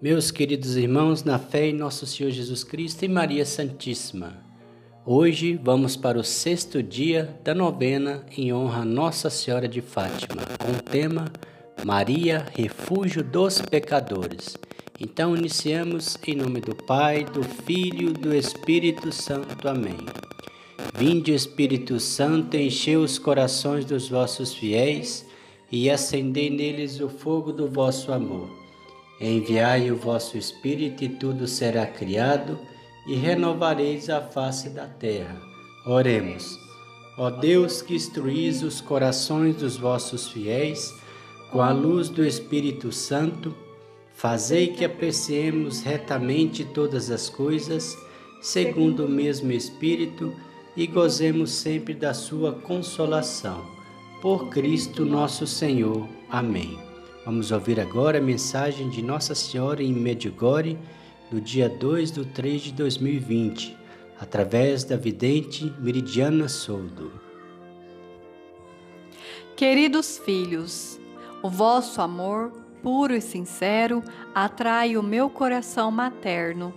Meus queridos irmãos, na fé em nosso Senhor Jesus Cristo e Maria Santíssima, hoje vamos para o sexto dia da novena em honra a Nossa Senhora de Fátima, com o tema Maria, refúgio dos pecadores. Então iniciamos em nome do Pai, do Filho e do Espírito Santo. Amém. Vinde, Espírito Santo, enchei os corações dos vossos fiéis e acendei neles o fogo do vosso amor. Enviai o vosso Espírito e tudo será criado, e renovareis a face da terra. Oremos. Ó Deus que instruís os corações dos vossos fiéis, com a luz do Espírito Santo, fazei que apreciemos retamente todas as coisas, segundo o mesmo Espírito, e gozemos sempre da sua consolação. Por Cristo nosso Senhor. Amém. Vamos ouvir agora a mensagem de Nossa Senhora em Medjugorje, no dia 2 de 3 de 2020, através da vidente Meridiana Soldo. Queridos filhos, o vosso amor, puro e sincero, atrai o meu coração materno.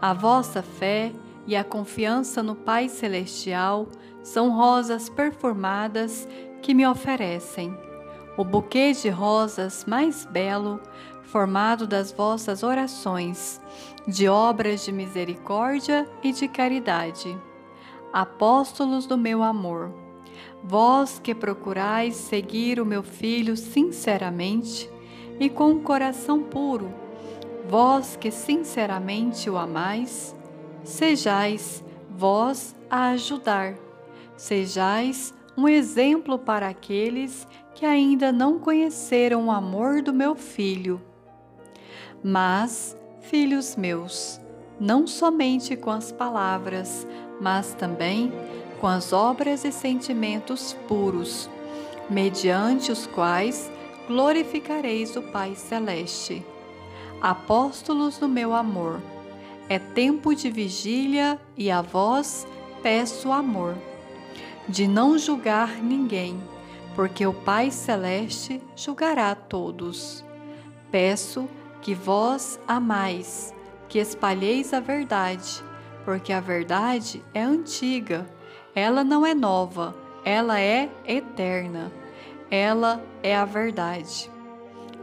A vossa fé e a confiança no Pai Celestial são rosas perfumadas que me oferecem o buquê de rosas mais belo, formado das vossas orações, de obras de misericórdia e de caridade. Apóstolos do meu amor, vós que procurais seguir o meu filho sinceramente e com um coração puro, vós que sinceramente o amais, sejais vós a ajudar, sejais um exemplo para aqueles que ainda não conheceram o amor do meu filho. Mas, filhos meus, não somente com as palavras, mas também com as obras e sentimentos puros, mediante os quais glorificareis o Pai Celeste. Apóstolos do meu amor, é tempo de vigília e a vós peço amor, de não julgar ninguém porque o Pai Celeste julgará todos. Peço que vós amais, que espalheis a verdade, porque a verdade é antiga, ela não é nova, ela é eterna. Ela é a verdade.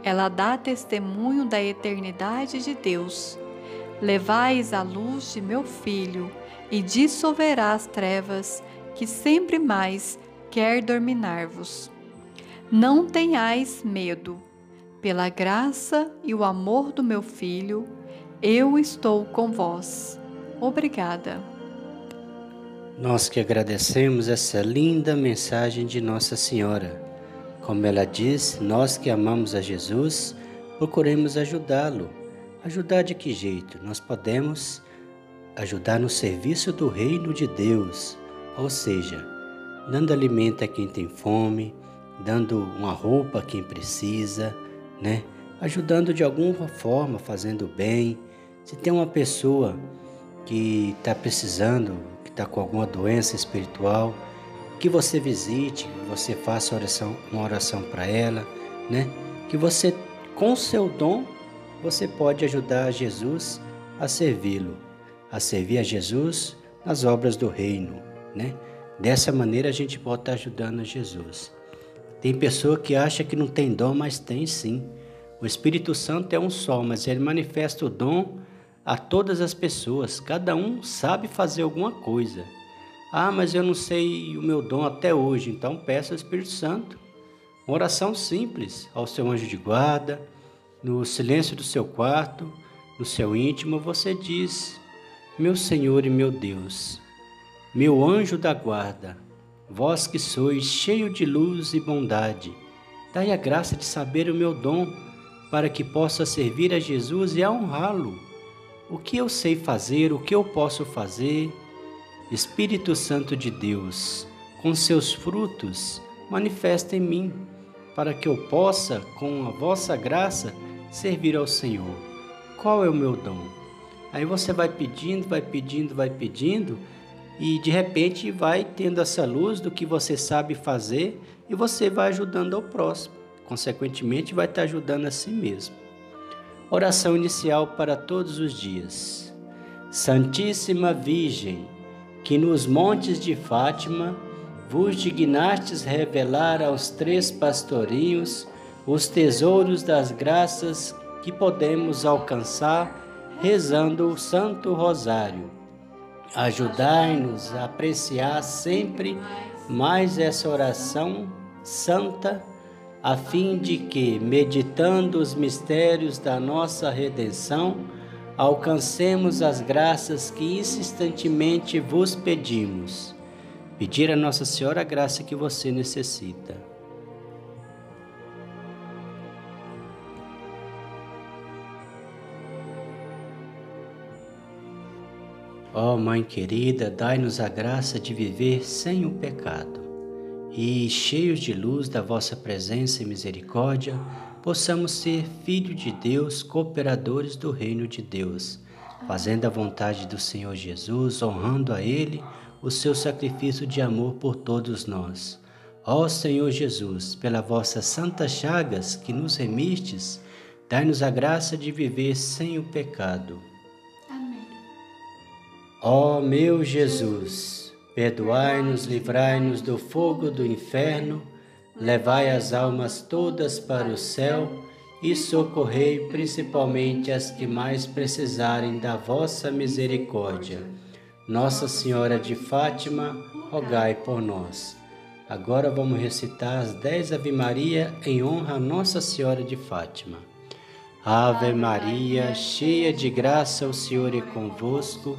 Ela dá testemunho da eternidade de Deus. Levais a luz de meu filho e dissolverá as trevas que sempre mais quer dominar-vos. Não tenhais medo. Pela graça e o amor do meu Filho, eu estou com vós. Obrigada. Nós que agradecemos essa linda mensagem de Nossa Senhora. Como ela diz, nós que amamos a Jesus, procuremos ajudá-lo. Ajudar de que jeito? Nós podemos ajudar no serviço do reino de Deus, ou seja, dando alimento a quem tem fome, dando uma roupa a quem precisa, né? Ajudando de alguma forma, fazendo bem. Se tem uma pessoa que está precisando, que está com alguma doença espiritual, que você visite, que você faça oração, uma oração para ela, né? Que você, com seu dom, você pode ajudar Jesus a servi-lo, a servir a Jesus nas obras do reino, né? Dessa maneira a gente pode estar ajudando a Jesus. Tem pessoa que acha que não tem dom, mas tem sim. O Espírito Santo é um só, mas ele manifesta o dom a todas as pessoas. Cada um sabe fazer alguma coisa. Ah, mas eu não sei o meu dom até hoje, então peça ao Espírito Santo. Uma oração simples ao seu anjo de guarda, no silêncio do seu quarto, no seu íntimo, você diz: Meu Senhor e meu Deus, meu anjo da guarda, vós que sois cheio de luz e bondade, dai a graça de saber o meu dom, para que possa servir a Jesus e a honrá-lo. O que eu sei fazer, o que eu posso fazer? Espírito Santo de Deus, com seus frutos, manifesta em mim, para que eu possa, com a vossa graça, servir ao Senhor. Qual é o meu dom? Aí você vai pedindo, vai pedindo, vai pedindo, e de repente vai tendo essa luz do que você sabe fazer e você vai ajudando ao próximo. Consequentemente, vai estar ajudando a si mesmo. Oração inicial para todos os dias. Santíssima Virgem, que nos montes de Fátima vos dignastes revelar aos três pastorinhos os tesouros das graças que podemos alcançar rezando o Santo Rosário. Ajudai-nos a apreciar sempre mais essa oração santa, a fim de que, meditando os mistérios da nossa redenção, alcancemos as graças que insistentemente vos pedimos. Pedir a Nossa Senhora a graça que você necessita. Ó oh, Mãe querida, dai-nos a graça de viver sem o pecado e, cheios de luz da vossa presença e misericórdia, possamos ser filhos de Deus, cooperadores do reino de Deus, fazendo a vontade do Senhor Jesus, honrando a Ele o seu sacrifício de amor por todos nós. Ó Senhor Jesus, pela vossas santas chagas que nos remistes, dai-nos a graça de viver sem o pecado Ó meu Jesus, perdoai-nos, livrai-nos do fogo do inferno, levai as almas todas para o céu e socorrei principalmente as que mais precisarem da vossa misericórdia. Nossa Senhora de Fátima, rogai por nós. Agora vamos recitar as dez Ave Maria em honra a Nossa Senhora de Fátima. Ave Maria, cheia de graça, o Senhor é convosco.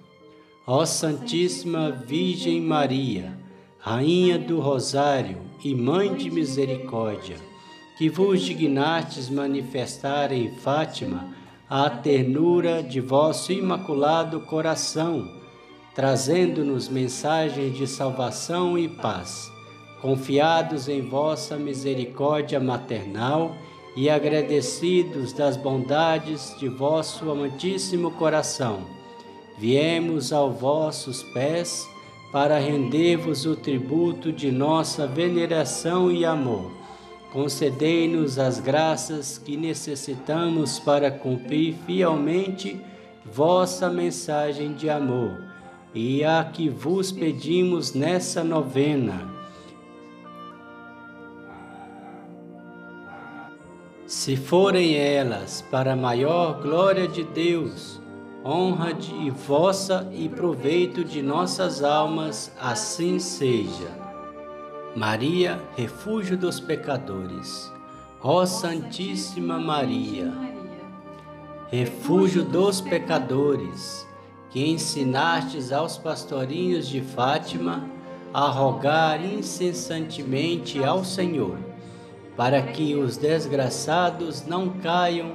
Ó Santíssima Virgem Maria, Rainha do Rosário e Mãe de Misericórdia, que vos dignastes manifestar em Fátima a ternura de vosso imaculado coração trazendo-nos mensagens de salvação e paz. Confiados em vossa misericórdia maternal e agradecidos das bondades de vosso amantíssimo coração, viemos aos vossos pés para render-vos o tributo de nossa veneração e amor. Concedei-nos as graças que necessitamos para cumprir fielmente vossa mensagem de amor e a que vos pedimos nessa novena. Se forem elas para maior glória de Deus, honra de vossa e proveito de nossas almas, assim seja. Maria, refúgio dos pecadores. Ó Santíssima Maria, refúgio dos pecadores que ensinastes aos pastorinhos de Fátima a rogar incessantemente ao Senhor, para que os desgraçados não caiam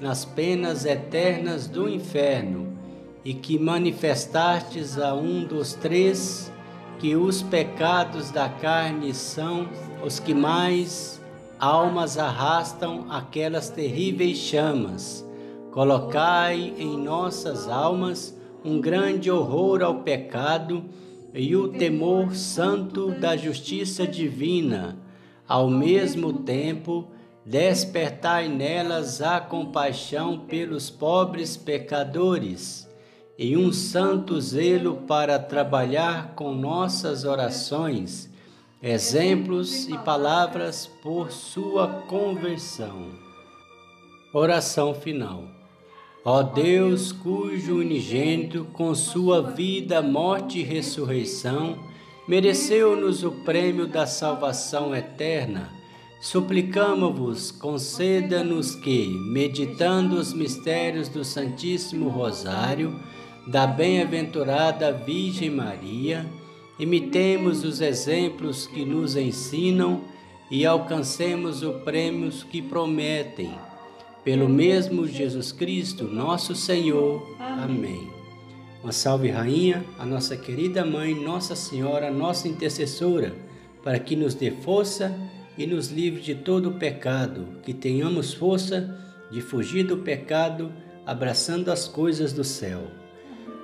nas penas eternas do inferno, e que manifestastes a um dos três que os pecados da carne são os que mais almas arrastam aquelas terríveis chamas. Colocai em nossas almas um grande horror ao pecado e o temor santo da justiça divina. Ao mesmo tempo, despertai nelas a compaixão pelos pobres pecadores e um santo zelo para trabalhar com nossas orações, exemplos e palavras por sua conversão. Oração final. Ó Deus, cujo unigênito, com sua vida, morte e ressurreição, mereceu-nos o prêmio da salvação eterna, suplicamos-vos, conceda-nos que, meditando os mistérios do Santíssimo Rosário, da bem-aventurada Virgem Maria, imitemos os exemplos que nos ensinam e alcancemos o prêmio que prometem pelo mesmo Jesus Cristo, nosso Senhor. Amém. Uma salve, Rainha, a nossa querida Mãe, Nossa Senhora, nossa intercessora, para que nos dê força e nos livre de todo o pecado, que tenhamos força de fugir do pecado, abraçando as coisas do céu.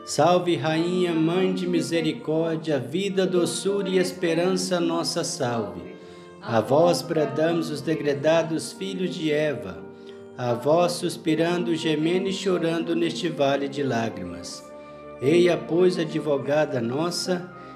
Salve, Rainha, Mãe de misericórdia, vida, doçura e esperança, nossa salve. A vós bradamos os degredados filhos de Eva a vós suspirando, gemendo e chorando neste vale de lágrimas. Eia, pois, advogada nossa,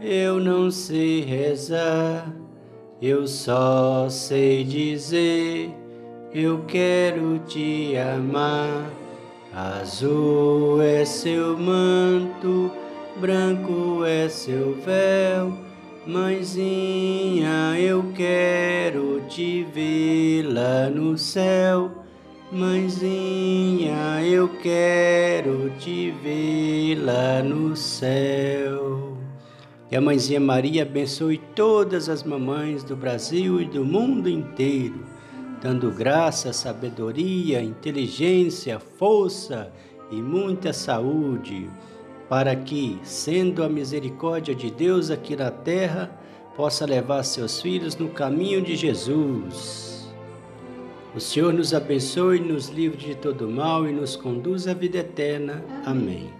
eu não sei rezar, eu só sei dizer, eu quero te amar. Azul é seu manto, branco é seu véu Mãezinha, eu quero te ver lá no céu. Mãezinha, eu quero te ver lá no céu. Que a Mãezinha Maria abençoe todas as mamães do Brasil e do mundo inteiro, dando graça, sabedoria, inteligência, força e muita saúde para que, sendo a misericórdia de Deus aqui na terra, possa levar seus filhos no caminho de Jesus. O Senhor nos abençoe, nos livre de todo mal e nos conduz à vida eterna. Amém.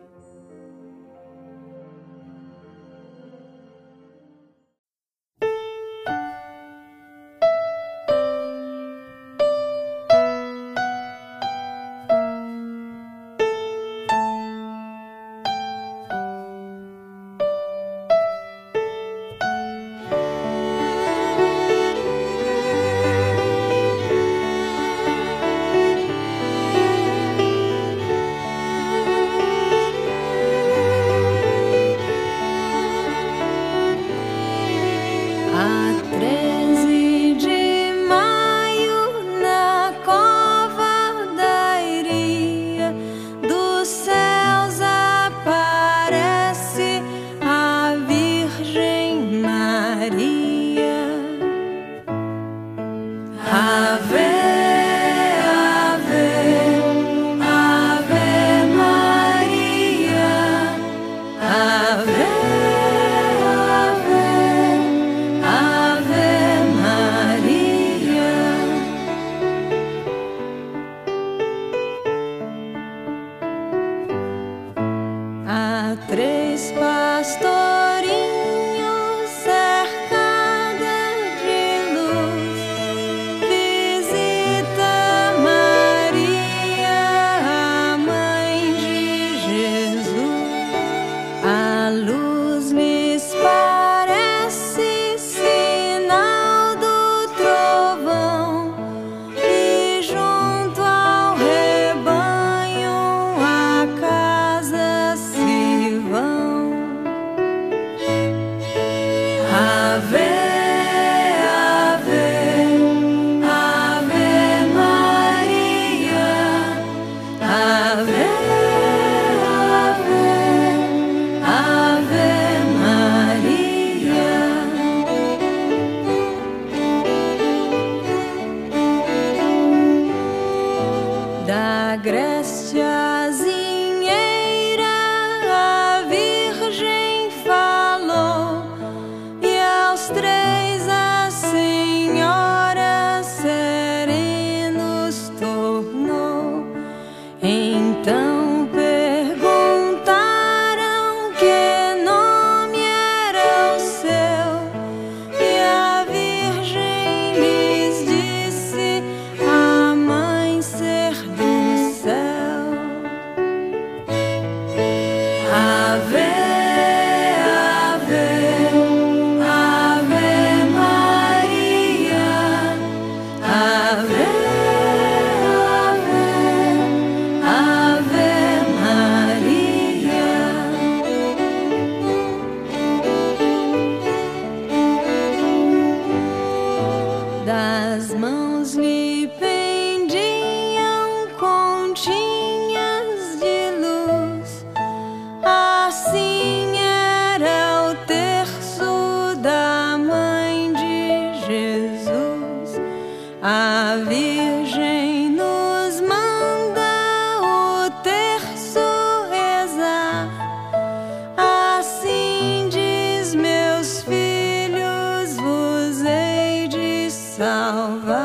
Grécia. Ave